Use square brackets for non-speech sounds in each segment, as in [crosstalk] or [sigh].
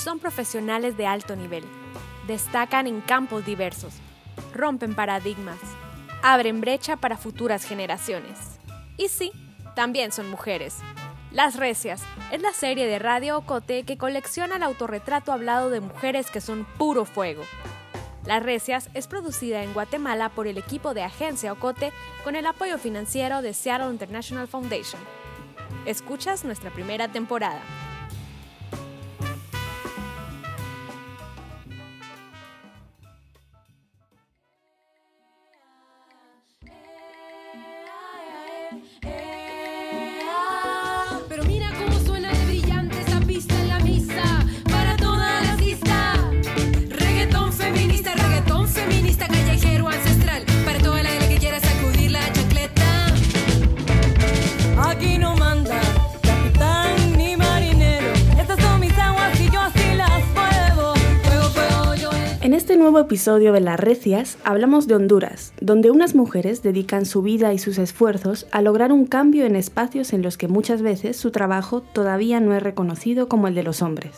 son profesionales de alto nivel. Destacan en campos diversos, rompen paradigmas, abren brecha para futuras generaciones. Y sí, también son mujeres. Las Recias es la serie de Radio Ocote que colecciona el autorretrato hablado de mujeres que son puro fuego. Las Recias es producida en Guatemala por el equipo de Agencia Ocote con el apoyo financiero de Seattle International Foundation. Escuchas nuestra primera temporada. Nuevo episodio de Las Recias hablamos de Honduras, donde unas mujeres dedican su vida y sus esfuerzos a lograr un cambio en espacios en los que muchas veces su trabajo todavía no es reconocido como el de los hombres.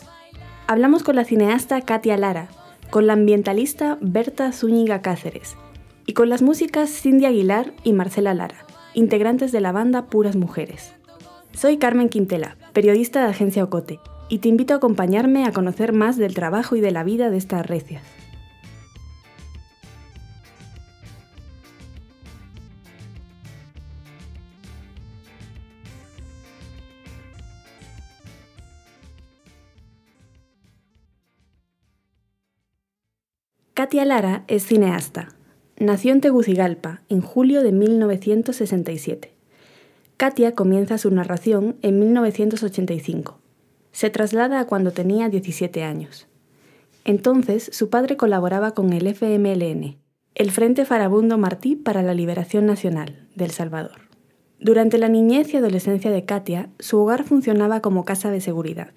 Hablamos con la cineasta Katia Lara, con la ambientalista Berta Zúñiga Cáceres y con las músicas Cindy Aguilar y Marcela Lara, integrantes de la banda Puras Mujeres. Soy Carmen Quintela, periodista de Agencia Ocote, y te invito a acompañarme a conocer más del trabajo y de la vida de estas recias. Katia Lara es cineasta. Nació en Tegucigalpa en julio de 1967. Katia comienza su narración en 1985. Se traslada a cuando tenía 17 años. Entonces, su padre colaboraba con el FMLN, el Frente Farabundo Martí para la Liberación Nacional, del Salvador. Durante la niñez y adolescencia de Katia, su hogar funcionaba como casa de seguridad.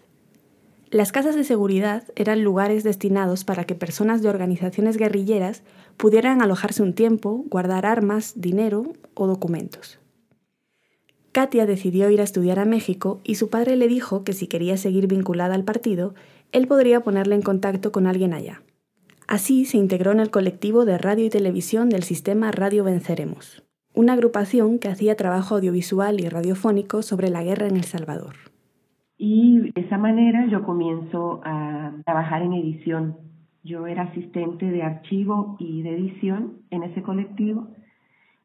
Las casas de seguridad eran lugares destinados para que personas de organizaciones guerrilleras pudieran alojarse un tiempo, guardar armas, dinero o documentos. Katia decidió ir a estudiar a México y su padre le dijo que si quería seguir vinculada al partido, él podría ponerle en contacto con alguien allá. Así se integró en el colectivo de radio y televisión del sistema Radio Venceremos, una agrupación que hacía trabajo audiovisual y radiofónico sobre la guerra en El Salvador. Y de esa manera yo comienzo a trabajar en edición. Yo era asistente de archivo y de edición en ese colectivo.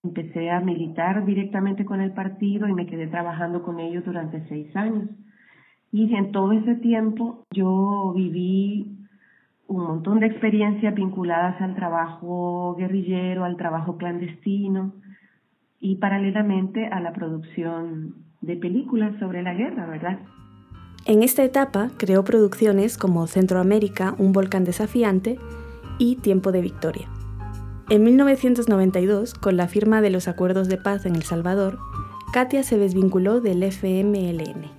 Empecé a militar directamente con el partido y me quedé trabajando con ellos durante seis años. Y en todo ese tiempo yo viví un montón de experiencias vinculadas al trabajo guerrillero, al trabajo clandestino y paralelamente a la producción de películas sobre la guerra, ¿verdad? En esta etapa creó producciones como Centroamérica, un volcán desafiante y Tiempo de Victoria. En 1992, con la firma de los acuerdos de paz en El Salvador, Katia se desvinculó del FMLN.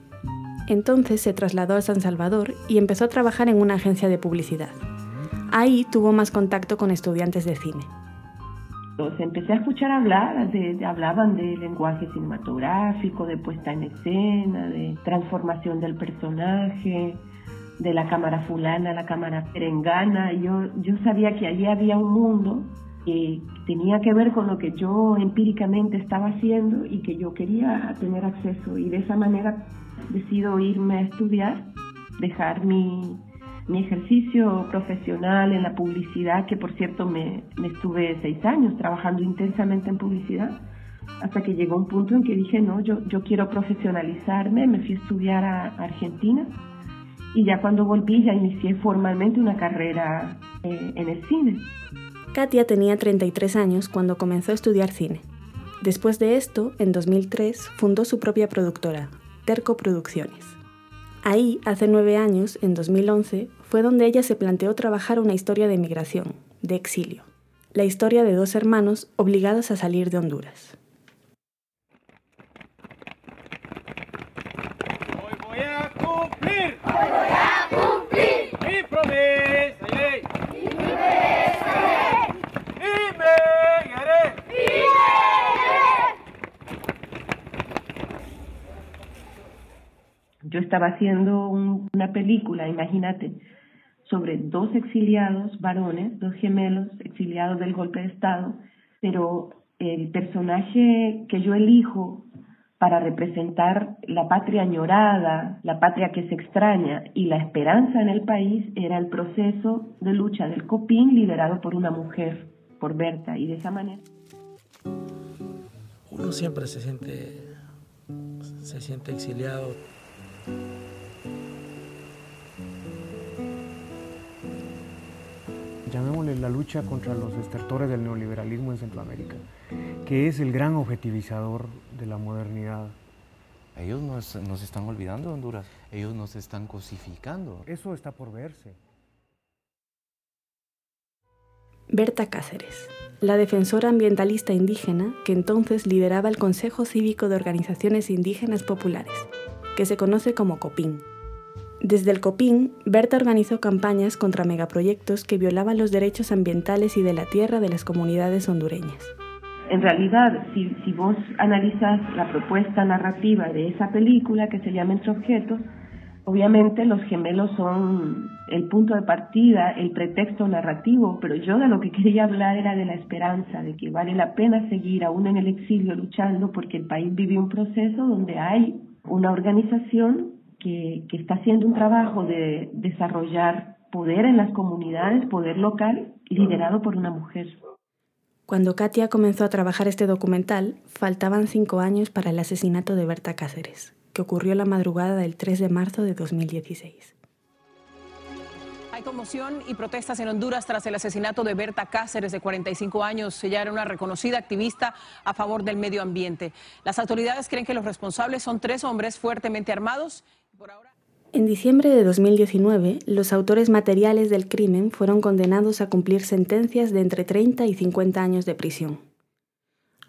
Entonces se trasladó a San Salvador y empezó a trabajar en una agencia de publicidad. Ahí tuvo más contacto con estudiantes de cine empecé a escuchar hablar, de, hablaban de lenguaje cinematográfico, de puesta en escena, de transformación del personaje, de la cámara fulana, la cámara perengana. Yo, yo sabía que allí había un mundo que tenía que ver con lo que yo empíricamente estaba haciendo y que yo quería tener acceso. Y de esa manera decido irme a estudiar, dejar mi, mi ejercicio profesional en la publicidad, que por cierto me, estuve seis años trabajando intensamente en publicidad, hasta que llegó un punto en que dije, no, yo, yo quiero profesionalizarme, me fui a estudiar a Argentina y ya cuando volví ya inicié formalmente una carrera eh, en el cine. Katia tenía 33 años cuando comenzó a estudiar cine. Después de esto, en 2003, fundó su propia productora, Terco Producciones. Ahí, hace nueve años, en 2011, fue donde ella se planteó trabajar una historia de migración, de exilio, la historia de dos hermanos obligados a salir de Honduras. Hoy voy a cumplir. Hoy voy a cumplir. Mi promesa. Yo estaba haciendo una película, imagínate, sobre dos exiliados varones, dos gemelos exiliados del golpe de Estado, pero el personaje que yo elijo para representar la patria añorada, la patria que se extraña y la esperanza en el país era el proceso de lucha del COPIN liderado por una mujer, por Berta, y de esa manera. Uno siempre se siente, se siente exiliado. Llamémosle la lucha contra los estertores del neoliberalismo en Centroamérica, que es el gran objetivizador de la modernidad. Ellos nos, nos están olvidando, Honduras. Ellos nos están cosificando. Eso está por verse. Berta Cáceres, la defensora ambientalista indígena que entonces lideraba el Consejo Cívico de Organizaciones Indígenas Populares, que se conoce como COPIN. Desde el COPIN, Berta organizó campañas contra megaproyectos que violaban los derechos ambientales y de la tierra de las comunidades hondureñas. En realidad, si, si vos analizas la propuesta narrativa de esa película que se llama Entre Objetos, obviamente los gemelos son el punto de partida, el pretexto narrativo, pero yo de lo que quería hablar era de la esperanza, de que vale la pena seguir aún en el exilio luchando porque el país vive un proceso donde hay una organización que, está haciendo un trabajo de desarrollar poder en las comunidades, poder local, liderado por una mujer. Cuando Katia comenzó a trabajar este documental, faltaban cinco años para el asesinato de Berta Cáceres, que ocurrió la madrugada del 3 de marzo de 2016. Hay conmoción y protestas en Honduras tras el asesinato de Berta Cáceres, de 45 años. Ella era una reconocida activista a favor del medio ambiente. Las autoridades creen que los responsables son tres hombres fuertemente armados en diciembre de 2019, los autores materiales del crimen fueron condenados a cumplir sentencias de entre 30 y 50 años de prisión.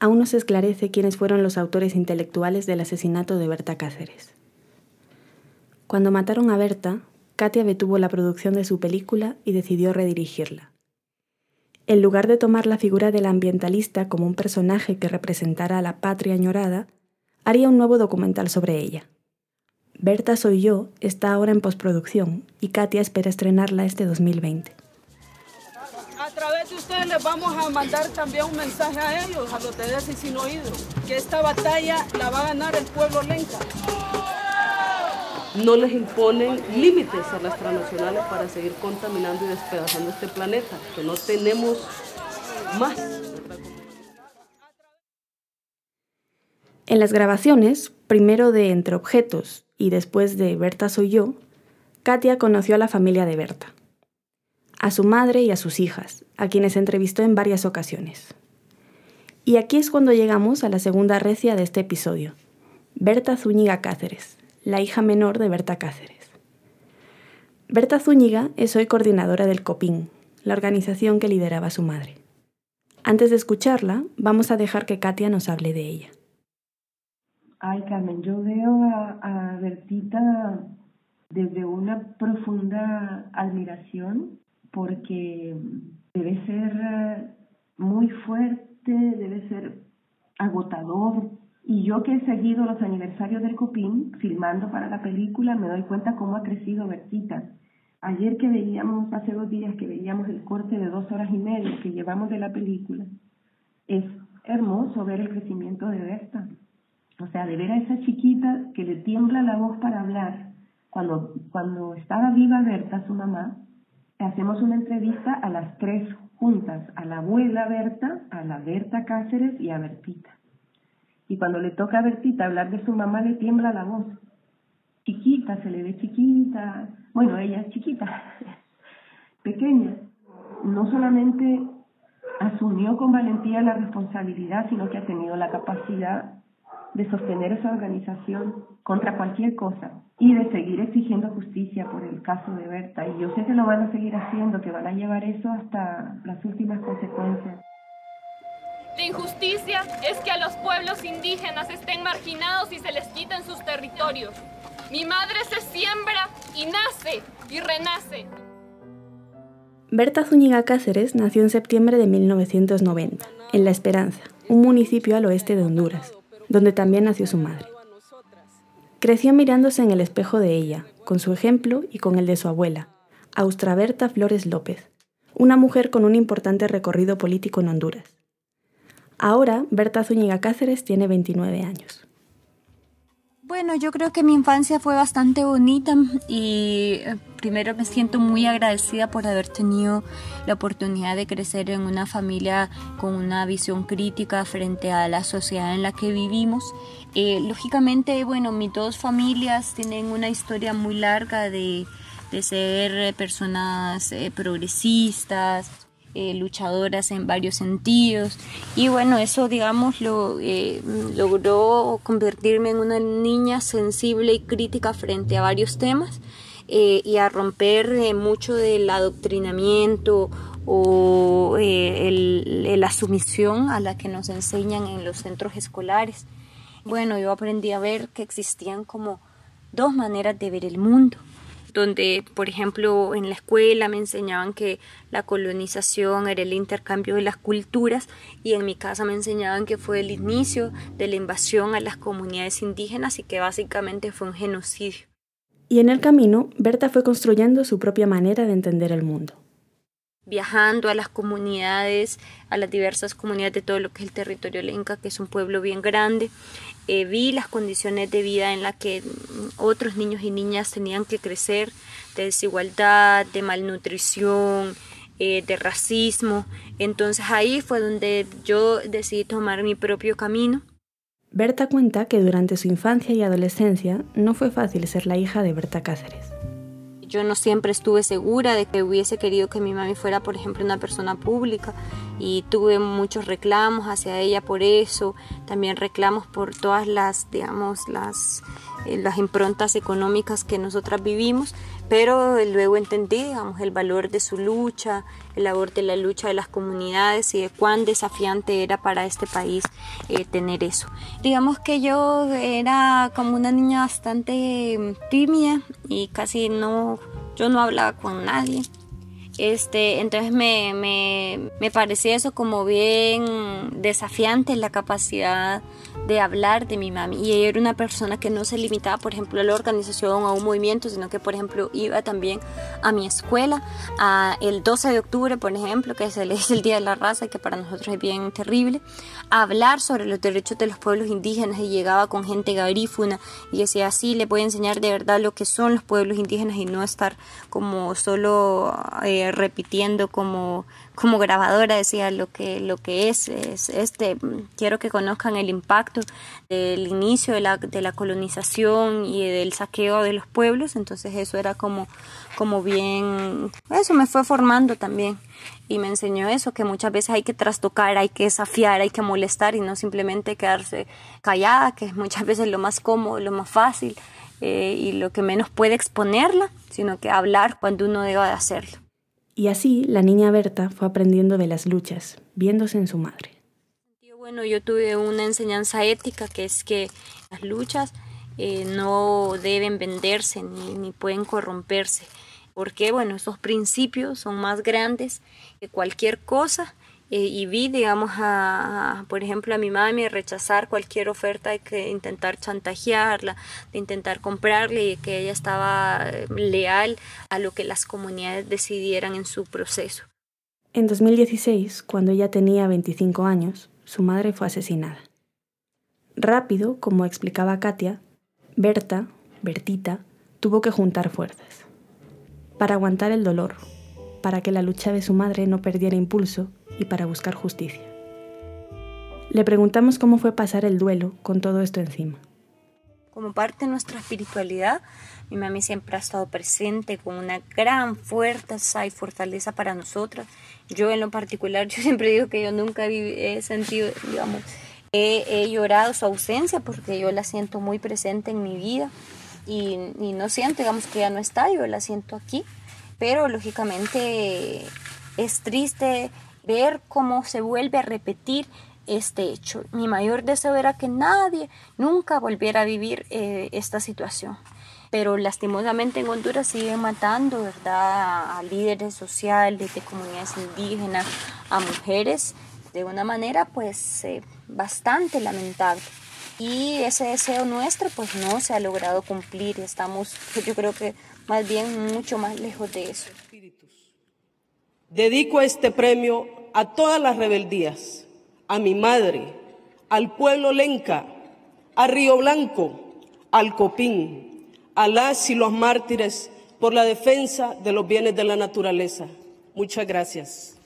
Aún no se esclarece quiénes fueron los autores intelectuales del asesinato de Berta Cáceres. Cuando mataron a Berta, Katia detuvo la producción de su película y decidió redirigirla. En lugar de tomar la figura del ambientalista como un personaje que representara a la patria añorada, haría un nuevo documental sobre ella. Berta Soy Yo está ahora en postproducción y Katia espera estrenarla este 2020. A través de ustedes les vamos a mandar también un mensaje a ellos, a los de y sin que esta batalla la va a ganar el pueblo lenca. No les imponen límites a las transnacionales para seguir contaminando y despedazando este planeta, que no tenemos más. En las grabaciones, primero de Entre Objetos y después de Berta Soy Yo, Katia conoció a la familia de Berta, a su madre y a sus hijas, a quienes entrevistó en varias ocasiones. Y aquí es cuando llegamos a la segunda recia de este episodio, Berta Zúñiga Cáceres, la hija menor de Berta Cáceres. Berta Zúñiga es hoy coordinadora del COPIN, la organización que lideraba su madre. Antes de escucharla, vamos a dejar que Katia nos hable de ella. Ay, Carmen, yo veo a, Bertita desde una profunda admiración porque debe ser eh, muy fuerte, debe ser agotador. Y yo que he seguido los aniversarios del Copín, filmando para la película, me doy cuenta cómo ha crecido Bertita. Ayer que veíamos, hace dos días que veíamos el corte de dos horas y media que llevamos de la película, es hermoso ver el crecimiento de Berta. O sea, de ver a esa chiquita que le tiembla la voz para hablar. Cuando, cuando estaba viva Berta, su mamá, hacemos una entrevista a las tres juntas, a la abuela Berta, a la Berta Cáceres y a Bertita. Y cuando le toca a Bertita hablar de su mamá, le tiembla la voz. Chiquita, se le ve chiquita. Bueno, ella es chiquita, [laughs] pequeña. No solamente asumió con valentía la responsabilidad, sino que ha tenido la capacidad de sostener esa organización contra cualquier cosa y de seguir exigiendo justicia por el caso de Berta. Y yo sé que lo van a seguir haciendo, que van a llevar eso hasta las últimas consecuencias. La injusticia es que a los pueblos indígenas estén marginados y se les quiten sus territorios. Mi madre se siembra y nace y renace. Berta Zúñiga Cáceres nació en septiembre de 1990, en La Esperanza, un municipio al oeste de Honduras donde también nació su madre. Creció mirándose en el espejo de ella, con su ejemplo y con el de su abuela, Austraberta Flores López, una mujer con un importante recorrido político en Honduras. Ahora, Berta Zúñiga Cáceres tiene 29 años. Bueno, yo creo que mi infancia fue bastante bonita y eh, primero me siento muy agradecida por haber tenido la oportunidad de crecer en una familia con una visión crítica frente a la sociedad en la que vivimos. Eh, lógicamente, bueno, mis dos familias tienen una historia muy larga de, ser personas eh, progresistas, eh, luchadoras en varios sentidos. Y bueno eso digamos lo eh, logró convertirme en una niña sensible y crítica frente a varios temas eh, y a romper mucho del adoctrinamiento o la sumisión a la que nos enseñan en los centros escolares. Bueno yo aprendí a ver que existían como dos maneras de ver el mundo donde, por ejemplo, en la escuela me enseñaban que la colonización era el intercambio de las culturas y en mi casa me enseñaban que fue el inicio de la invasión a las comunidades indígenas y que básicamente fue un genocidio. Y en el camino, Berta fue construyendo su propia manera de entender el mundo viajando a las comunidades, a las diversas comunidades de todo lo que es el territorio lenca, que es un pueblo bien grande. Eh, vi las condiciones de vida en las que otros niños y niñas tenían que crecer, de desigualdad, de malnutrición, eh, de racismo. Entonces ahí fue donde yo decidí tomar mi propio camino. Berta cuenta que durante su infancia y adolescencia no fue fácil ser la hija de Berta Cáceres. Yo no siempre estuve segura de que hubiese querido que mi mami fuera, por ejemplo, una persona pública y tuve muchos reclamos hacia ella por eso, también reclamos por todas las, digamos, las, eh, las improntas económicas que nosotras vivimos, pero luego entendí, digamos, el valor de su lucha, el valor de la lucha de las comunidades y de cuán desafiante era para este país eh, tener eso. Digamos que yo era como una niña bastante mm, tímida y casi no, yo no hablaba con nadie. Este, entonces me, me, me parecía eso como bien desafiante la capacidad de hablar de mi mami. Y ella era una persona que no se limitaba, por ejemplo, a la organización a un movimiento, sino que, por ejemplo, iba también a mi escuela, a el 12 de octubre, por ejemplo, que es el, es el Día de la Raza, que para nosotros es bien terrible, a hablar sobre los derechos de los pueblos indígenas y llegaba con gente garífuna y decía, sí, le voy a enseñar de verdad lo que son los pueblos indígenas y no estar como solo eh, repitiendo como como grabadora decía lo que lo que es, es este quiero que conozcan el impacto del inicio de la, de la colonización y del saqueo de los pueblos. Entonces eso era como como bien eso me fue formando también. Y me enseñó eso que muchas veces hay que trastocar hay que desafiar hay que molestar y no simplemente quedarse callada que es muchas veces lo más cómodo lo más fácil eh, y lo que menos puede exponerla sino que hablar cuando uno deba de hacerlo y así la niña Berta fue aprendiendo de las luchas, viéndose en su madre. Bueno, yo tuve una enseñanza ética que es que las luchas eh, no deben venderse ni, ni pueden corromperse, porque bueno, esos principios son más grandes que cualquier cosa eh, y vi, digamos, a, por ejemplo, a mi mami rechazar cualquier oferta de que intentar chantajearla, de intentar comprarle y que ella estaba eh, leal a lo que las comunidades decidieran en su proceso. En 2016, cuando ella tenía 25 años, su madre fue asesinada. Rápido, como explicaba Katia, Berta, Bertita, tuvo que juntar fuerzas para aguantar el dolor, para que la lucha de su madre no perdiera impulso y para buscar justicia. Le preguntamos cómo fue pasar el duelo con todo esto encima. Como parte de nuestra espiritualidad, mi mami siempre ha estado presente con una gran fuerza y fortaleza para nosotras. Yo en lo particular, [laughs] yo siempre digo que yo nunca he sentido, digamos, he, he, llorado su ausencia porque yo la siento muy presente en mi vida y, y no siento, digamos, que ya no está, yo la siento aquí, pero lógicamente es triste ver cómo se vuelve a repetir este hecho. Mi mayor deseo era que nadie nunca volviera a vivir eh, esta situación. Pero lastimosamente en Honduras siguen matando, ¿verdad? A líderes sociales, de comunidades indígenas, a mujeres, de una manera pues eh, bastante lamentable. y ese deseo nuestro pues no se ha logrado cumplir. Estamos, yo creo que más bien mucho más lejos de eso. Dedico este premio a todas las rebeldías, a mi madre, al pueblo lenca, a Río Blanco, al Copín, a las y los mártires por la defensa de los bienes de la naturaleza. Muchas gracias.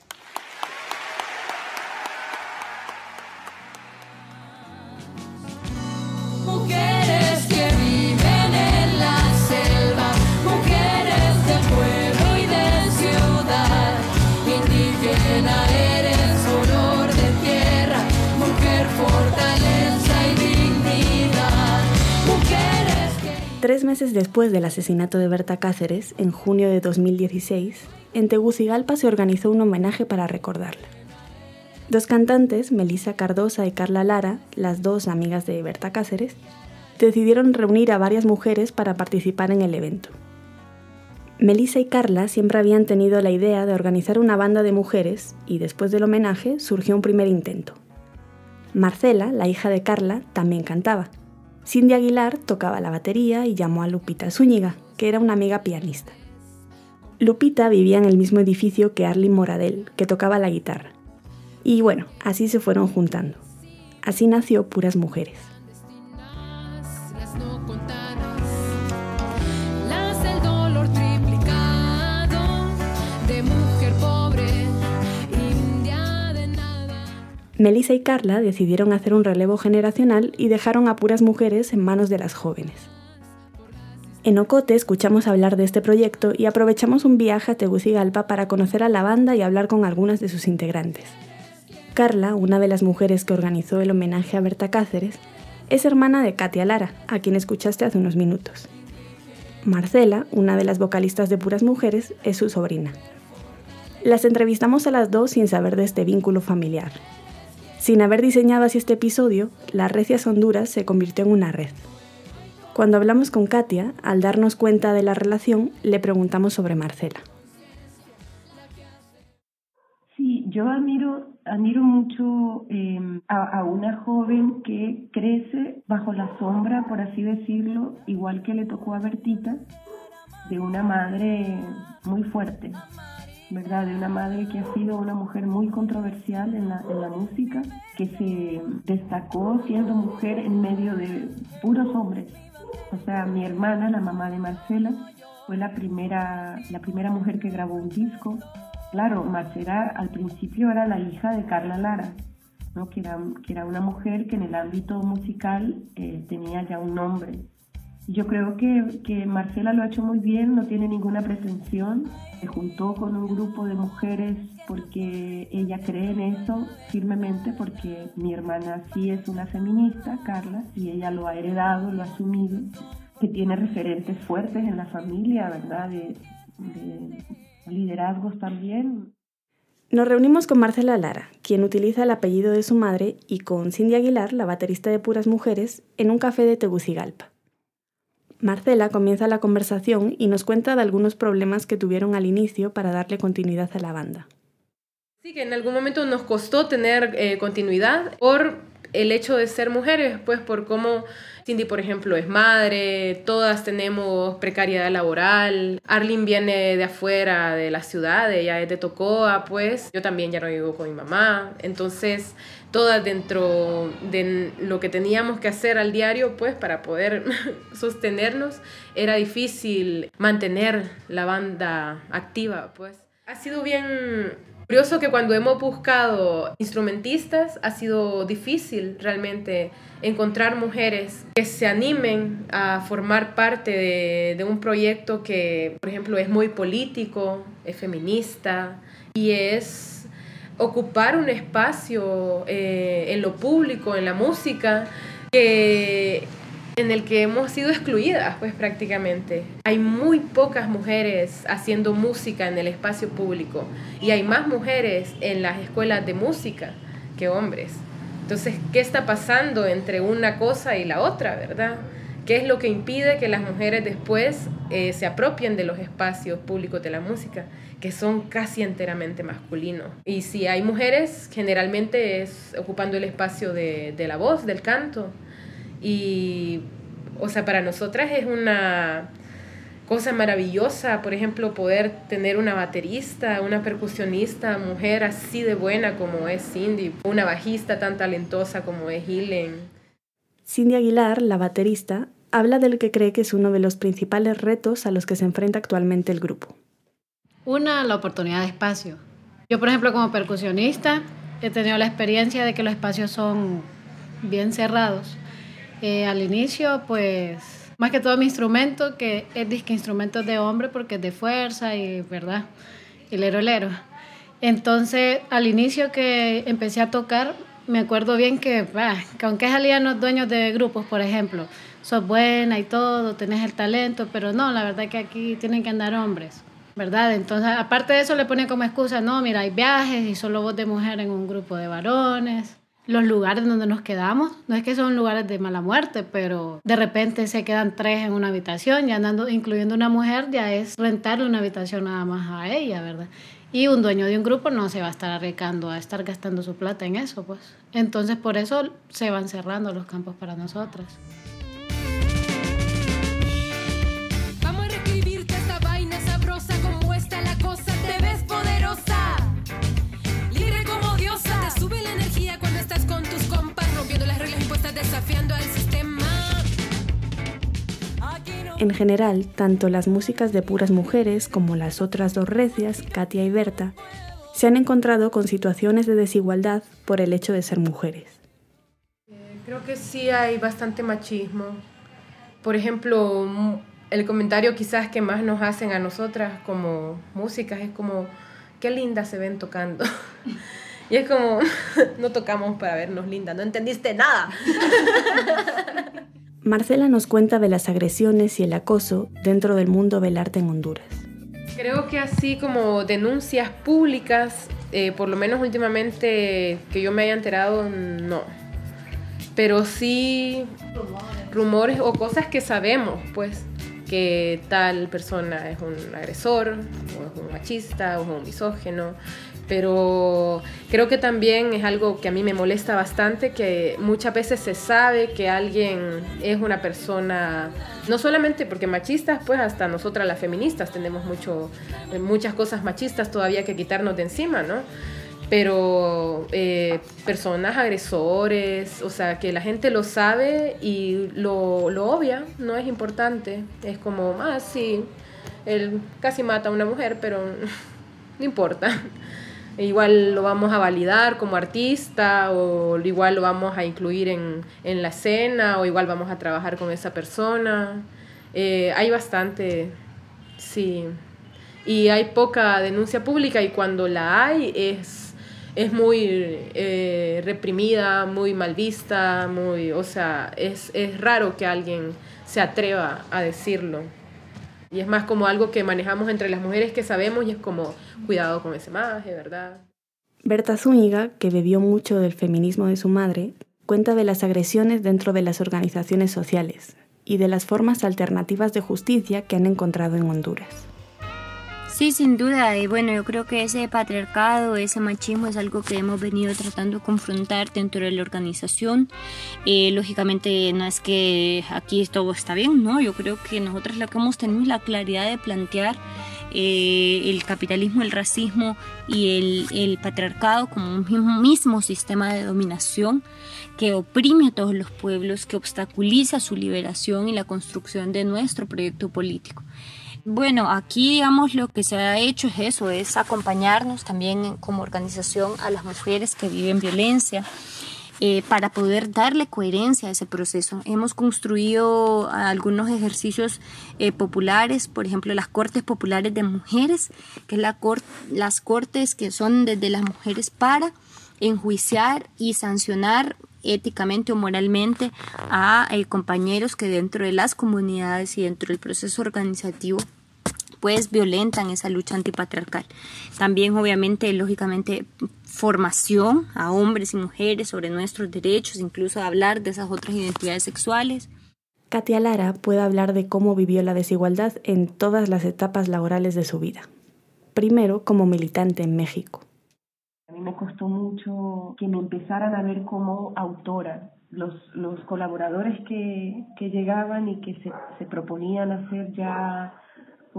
Meses después del asesinato de Berta Cáceres, en junio de 2016, en Tegucigalpa se organizó un homenaje para recordarla. Dos cantantes, Melissa Cardosa y Carla Lara, las dos amigas de Berta Cáceres, decidieron reunir a varias mujeres para participar en el evento. Melissa y Carla siempre habían tenido la idea de organizar una banda de mujeres y después del homenaje surgió un primer intento. Marcela, la hija de Carla, también cantaba. Cindy Aguilar tocaba la batería y llamó a Lupita Zúñiga, que era una amiga pianista. Lupita vivía en el mismo edificio que Arlene Moradel, que tocaba la guitarra. Y bueno, así se fueron juntando. Así nació Puras Mujeres. Melissa y Carla decidieron hacer un relevo generacional y dejaron a Puras Mujeres en manos de las jóvenes. En Ocote escuchamos hablar de este proyecto y aprovechamos un viaje a Tegucigalpa para conocer a la banda y hablar con algunas de sus integrantes. Carla, una de las mujeres que organizó el homenaje a Berta Cáceres, es hermana de Katia Lara, a quien escuchaste hace unos minutos. Marcela, una de las vocalistas de Puras Mujeres, es su sobrina. Las entrevistamos a las dos sin saber de este vínculo familiar. Sin haber diseñado así este episodio, las Recias Honduras se convirtió en una red. Cuando hablamos con Katia, al darnos cuenta de la relación, le preguntamos sobre Marcela. Sí, yo admiro, admiro mucho eh, a, a una joven que crece bajo la sombra, por así decirlo, igual que le tocó a Bertita, de una madre muy fuerte, ¿verdad? De una madre que ha sido una mujer muy controversial en la, en la música, que se destacó siendo mujer en medio de puros hombres. O sea, mi hermana, la mamá de Marcela, fue la primera, la primera mujer que grabó un disco. Claro, Marcela al principio era la hija de Carla Lara, ¿no? que, era, que era una mujer que en el ámbito musical eh, tenía ya un nombre. Yo creo que, Marcela lo ha hecho muy bien, no tiene ninguna pretensión. Se juntó con un grupo de mujeres porque ella cree en eso firmemente, porque mi hermana sí es una feminista, Carla, y ella lo ha heredado, lo ha asumido, que tiene referentes fuertes en la familia, ¿verdad? De liderazgos también. Nos reunimos con Marcela Lara, quien utiliza el apellido de su madre, y con Cindy Aguilar, la baterista de Puras Mujeres, en un café de Tegucigalpa. Marcela comienza la conversación y nos cuenta de algunos problemas que tuvieron al inicio para darle continuidad a la banda. Sí, que en algún momento nos costó tener eh, continuidad por el hecho de ser mujeres, pues por cómo Cindy, por ejemplo, es madre, todas tenemos precariedad laboral, Arlene viene de afuera de la ciudad, ella es de Tocoa, pues yo también ya no vivo con mi mamá, entonces todas dentro de lo que teníamos que hacer al diario, pues para poder [laughs] sostenernos, era difícil mantener la banda activa, pues. Ha sido bien curioso que cuando hemos buscado instrumentistas ha sido difícil realmente encontrar mujeres que se animen a formar parte de, un proyecto que, por ejemplo, es muy político, es feminista y es ocupar un espacio eh, en lo público, en la música, que en el que hemos sido excluidas, pues prácticamente. Hay muy pocas mujeres haciendo música en el espacio público y hay más mujeres en las escuelas de música que hombres. Entonces, ¿qué está pasando entre una cosa y la otra, verdad? ¿Qué es lo que impide que las mujeres después eh, se apropien de los espacios públicos de la música, que son casi enteramente masculinos? Y si hay mujeres, generalmente es ocupando el espacio de, de la voz, del canto, Y, o sea, para nosotras es una cosa maravillosa, por ejemplo, poder tener una baterista, una percusionista, mujer así de buena como es Cindy, una bajista tan talentosa como es Helen. Cindy Aguilar, la baterista, habla del que cree que es uno de los principales retos a los que se enfrenta actualmente el grupo. Una, la oportunidad de espacio. Yo, por ejemplo, como percusionista, he tenido la experiencia de que los espacios son bien cerrados. Eh, al inicio, pues, más que todo mi instrumento, que es disque instrumento de hombre porque es de fuerza y, ¿verdad? Y lero, lero. Entonces, al inicio que empecé a tocar, me acuerdo bien que, que aunque salían los dueños de grupos, por ejemplo, sos buena y todo, tenés el talento, pero no, la verdad que aquí tienen que andar hombres. ¿verdad? Entonces, aparte de eso, le pone como excusa, no, mira, hay viajes y solo vos de mujer en un grupo de varones. Los lugares donde nos quedamos, no es que son lugares de mala muerte, pero de repente se quedan tres en una habitación, y andando, incluyendo una mujer, ya es rentarle una habitación nada más a ella, ¿verdad? Y un dueño de un grupo no se va a estar arriesgando a estar gastando su plata en eso, pues. Entonces, por eso se van cerrando los campos para nosotras. En general, tanto las músicas de puras mujeres como las otras dos recias, Katia y Berta, se han encontrado con situaciones de desigualdad por el hecho de ser mujeres. Creo que sí hay bastante machismo. Por ejemplo, el comentario quizás que más nos hacen a nosotras como músicas es como, qué lindas se ven tocando. [laughs] Y es como, [laughs] no tocamos para vernos lindas, no entendiste nada. [laughs] Marcela nos cuenta de las agresiones y el acoso dentro del mundo del arte en Honduras. Creo que así como denuncias públicas, eh, por lo menos últimamente que yo me haya enterado, no. Pero sí rumores o cosas que sabemos, pues, que tal persona es un agresor, o es un machista, o es un misógeno, pero creo que también es algo que a mí me molesta bastante, que muchas veces se sabe que alguien es una persona, no solamente porque machistas, pues hasta nosotras las feministas tenemos mucho, muchas cosas machistas todavía que quitarnos de encima, ¿no? Pero eh, personas agresores, o sea, que la gente lo sabe y lo, lo obvia, no es importante. Es como, ah, sí, él casi mata a una mujer, pero [laughs] no importa. E igual lo vamos a validar como artista o igual lo vamos a incluir en, en la escena o igual vamos a trabajar con esa persona. Eh, hay bastante, sí. Y hay poca denuncia pública y cuando la hay es, es muy eh, reprimida, muy mal vista, muy, o sea, es, es raro que alguien se atreva a decirlo. Y es más como algo que manejamos entre las mujeres que sabemos y es como cuidado con ese maje, ¿verdad? Berta Zúñiga, que bebió mucho del feminismo de su madre, cuenta de las agresiones dentro de las organizaciones sociales y de las formas alternativas de justicia que han encontrado en Honduras. Sí, sin duda. Y bueno, yo creo que ese patriarcado, ese machismo es algo que hemos venido tratando de confrontar dentro de la organización. Eh, lógicamente no es que aquí todo está bien, ¿no? Yo creo que nosotros lo que hemos tenido es la claridad de plantear eh, el capitalismo, el racismo y el, patriarcado como un mismo sistema de dominación que oprime a todos los pueblos, que obstaculiza su liberación y la construcción de nuestro proyecto político. Bueno, aquí digamos lo que se ha hecho es eso, es acompañarnos también como organización a las mujeres que viven violencia. Eh, para poder darle coherencia a ese proceso. Hemos construido algunos ejercicios eh, populares, por ejemplo, las cortes populares de mujeres, que es la las cortes que son desde las mujeres para enjuiciar y sancionar éticamente o moralmente a eh, compañeros que dentro de las comunidades y dentro del proceso organizativo pues violentan esa lucha antipatriarcal. También obviamente, lógicamente, formación a hombres y mujeres sobre nuestros derechos, incluso hablar de esas otras identidades sexuales. Katia Lara puede hablar de cómo vivió la desigualdad en todas las etapas laborales de su vida. Primero, como militante en México. A mí me costó mucho que me empezaran a ver como autora los, los colaboradores que, que llegaban y que se, se proponían hacer ya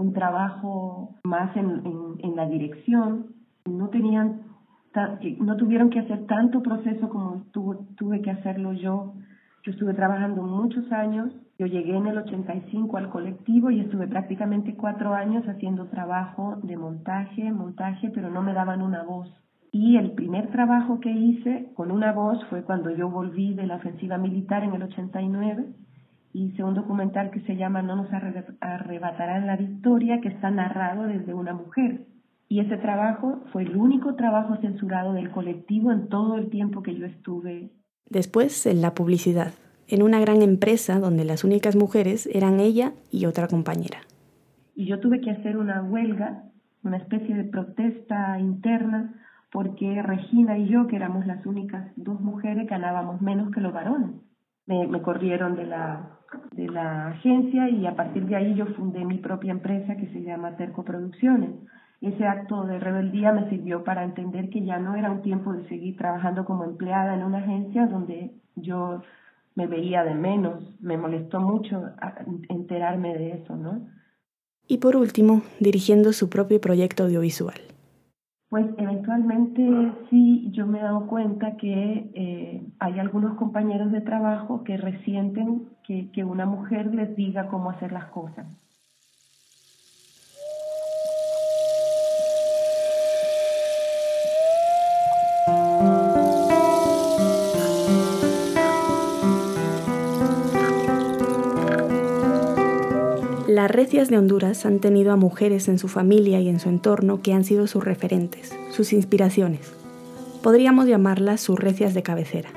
un trabajo más en, en, la dirección, no tenían no tuvieron que hacer tanto proceso como tuve que hacerlo yo. Yo estuve trabajando muchos años, yo llegué en el 85 al colectivo y estuve prácticamente cuatro años haciendo trabajo de montaje, montaje, pero no me daban una voz. Y el primer trabajo que hice con una voz fue cuando yo volví de la ofensiva militar en el 89. Hice un documental que se llama No nos arrebatarán la victoria, que está narrado desde una mujer. Y ese trabajo fue el único trabajo censurado del colectivo en todo el tiempo que yo estuve. Después, en la publicidad, en una gran empresa donde las únicas mujeres eran ella y otra compañera. Y yo tuve que hacer una huelga, una especie de protesta interna, porque Regina y yo, que éramos las únicas dos mujeres, ganábamos menos que los varones. Me, corrieron de la, de la agencia y a partir de ahí yo fundé mi propia empresa que se llama Terco Producciones ese acto de rebeldía me sirvió para entender que ya no era un tiempo de seguir trabajando como empleada en una agencia donde yo me veía de menos. Me molestó mucho enterarme de eso, ¿no? Y por último, dirigiendo su propio proyecto audiovisual. Pues eventualmente sí, yo me he dado cuenta que eh, hay algunos compañeros de trabajo que resienten que, que una mujer les diga cómo hacer las cosas. Las recias de Honduras han tenido a mujeres en su familia y en su entorno que han sido sus referentes, sus inspiraciones. Podríamos llamarlas sus recias de cabecera.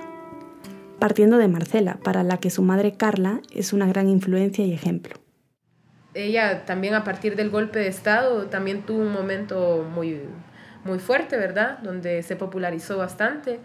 Partiendo de Marcela, para la que su madre Carla es una gran influencia y ejemplo. Ella también a partir del golpe de Estado también tuvo un momento muy, muy fuerte, ¿verdad? Donde se popularizó bastante.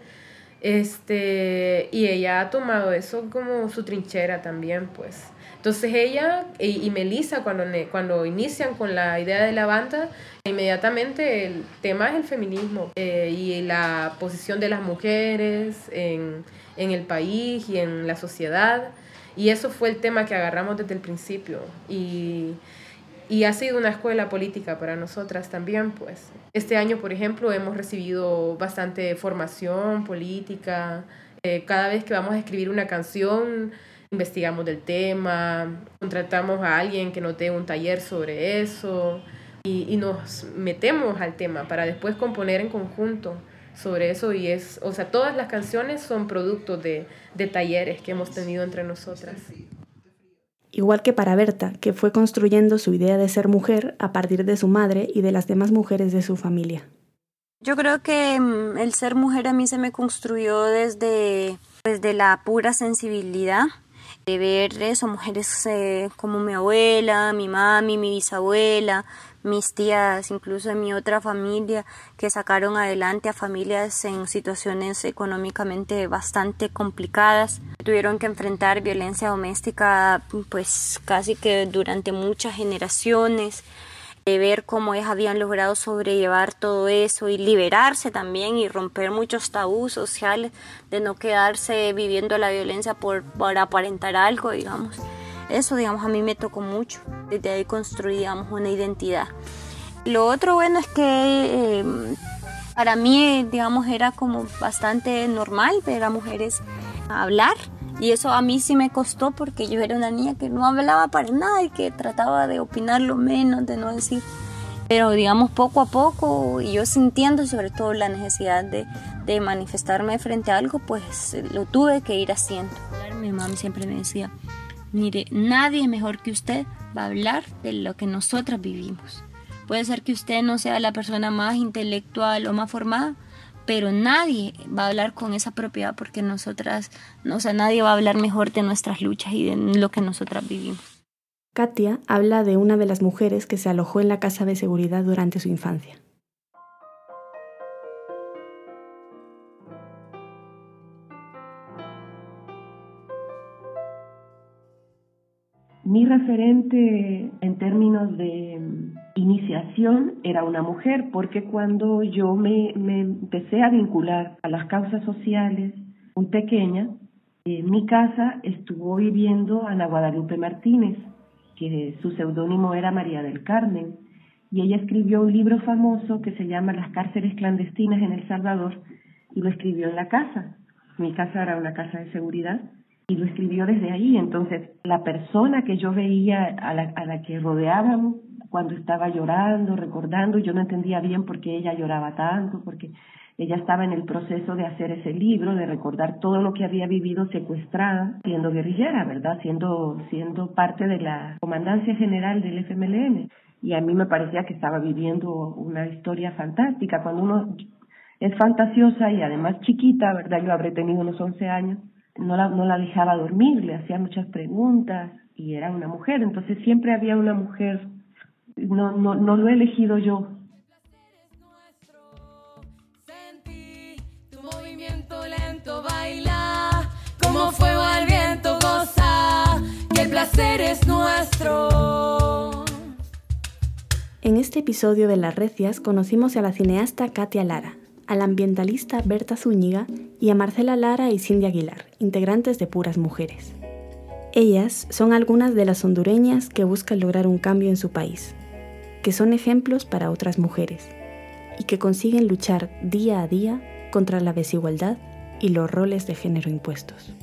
Este, y ella ha tomado eso como su trinchera también, pues. Entonces ella y, Melissa, cuando, cuando inician con la idea de la banda, inmediatamente el tema es el feminismo eh, y la posición de las mujeres en, en el país y en la sociedad. Y eso fue el tema que agarramos desde el principio. Y, y ha sido una escuela política para nosotras también, pues. Este año, por ejemplo, hemos recibido bastante formación política. Eh, cada vez que vamos a escribir una canción, investigamos del tema, contratamos a alguien que nos dé un taller sobre eso y, y, nos metemos al tema para después componer en conjunto sobre eso y es, o sea, todas las canciones son productos de, de talleres que hemos tenido entre nosotras. Igual que para Berta, que fue construyendo su idea de ser mujer a partir de su madre y de las demás mujeres de su familia. Yo creo que mm, el ser mujer a mí se me construyó desde, desde la pura sensibilidad de ver eso, mujeres eh, como mi abuela, mi mami, mi bisabuela, mis tías, incluso en mi otra familia, que sacaron adelante a familias en situaciones económicamente bastante complicadas. Tuvieron que enfrentar violencia doméstica pues casi que durante muchas generaciones de ver cómo ellas habían logrado sobrellevar todo eso y liberarse también y romper muchos tabús sociales de no quedarse viviendo la violencia por, aparentar algo, digamos. Eso, digamos, a mí me tocó mucho. Desde ahí construíamos una identidad. Lo otro bueno es que eh, para mí, digamos, era como bastante normal ver a mujeres hablar y eso a mí sí me costó porque yo era una niña que no hablaba para nada y que trataba de opinar lo menos, de no decir. Pero digamos poco a poco y yo sintiendo sobre todo la necesidad de, de manifestarme frente a algo, pues lo tuve que ir haciendo. Mi mamá siempre me decía, mire, nadie mejor que usted va a hablar de lo que nosotras vivimos. Puede ser que usted no sea la persona más intelectual o más formada, pero nadie va a hablar con esa propiedad porque nosotras, o sea, nadie va a hablar mejor de nuestras luchas y de lo que nosotras vivimos. Katia habla de una de las mujeres que se alojó en la casa de seguridad durante su infancia. Mi referente en términos de iniciación era una mujer, porque cuando yo me, empecé a vincular a las causas sociales muy pequeña, En mi casa estuvo viviendo Ana Guadalupe Martínez, que su seudónimo era María del Carmen, y ella escribió un libro famoso que se llama Las cárceles clandestinas en El Salvador, y lo escribió en la casa. Mi casa era una casa de seguridad, y lo escribió desde ahí. Entonces, la persona que yo veía, a la, a la que rodeaban cuando estaba llorando, recordando, yo no entendía bien por qué ella lloraba tanto, porque ella estaba en el proceso de hacer ese libro, de recordar todo lo que había vivido secuestrada, siendo guerrillera, ¿verdad? Siendo, siendo parte de la comandancia general del FMLN. Y a mí me parecía que estaba viviendo una historia fantástica. Cuando uno es fantasiosa y además chiquita, ¿verdad? Yo habré tenido unos 11 años, no la, no la dejaba dormir, le hacía muchas preguntas y era una mujer. Entonces siempre había una mujer. No, no, no lo he elegido yo, baila, como fuego al viento goza, que el placer es nuestro. En este episodio de Las Recias conocimos a la cineasta Katia Lara, al ambientalista Berta Zúñiga y a Marcela Lara y Cindy Aguilar, integrantes de Puras Mujeres. Ellas son algunas de las hondureñas que buscan lograr un cambio en su país, que son ejemplos para otras mujeres y que consiguen luchar día a día contra la desigualdad y los roles de género impuestos.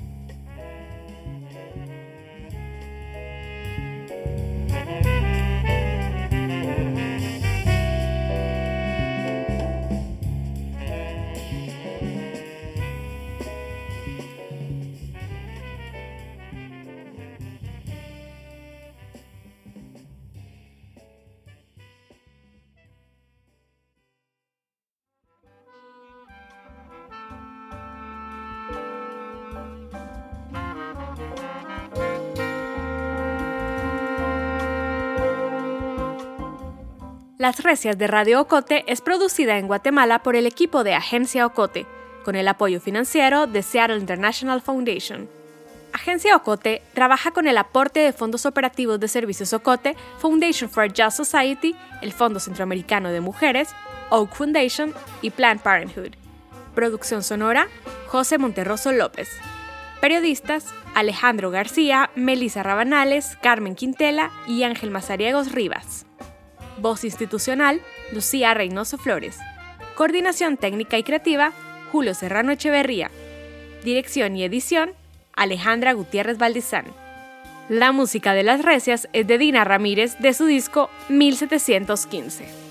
Las Recias de Radio Ocote es producida en Guatemala por el equipo de Agencia Ocote, con el apoyo financiero de Seattle International Foundation. Agencia Ocote trabaja con el aporte de fondos operativos de Servicios Ocote, Foundation for a Just Society, el Fondo Centroamericano de Mujeres, Oak Foundation y Planned Parenthood. Producción sonora, José Monterroso López. Periodistas, Alejandro García, Melissa Rabanales, Carmen Quintela y Ángel Mazariegos Rivas. Voz institucional, Lucía Reynoso Flores. Coordinación técnica y creativa, Julio Serrano Echeverría. Dirección y edición, Alejandra Gutiérrez Valdizán. La música de las recias es de Dina Ramírez de su disco 1715.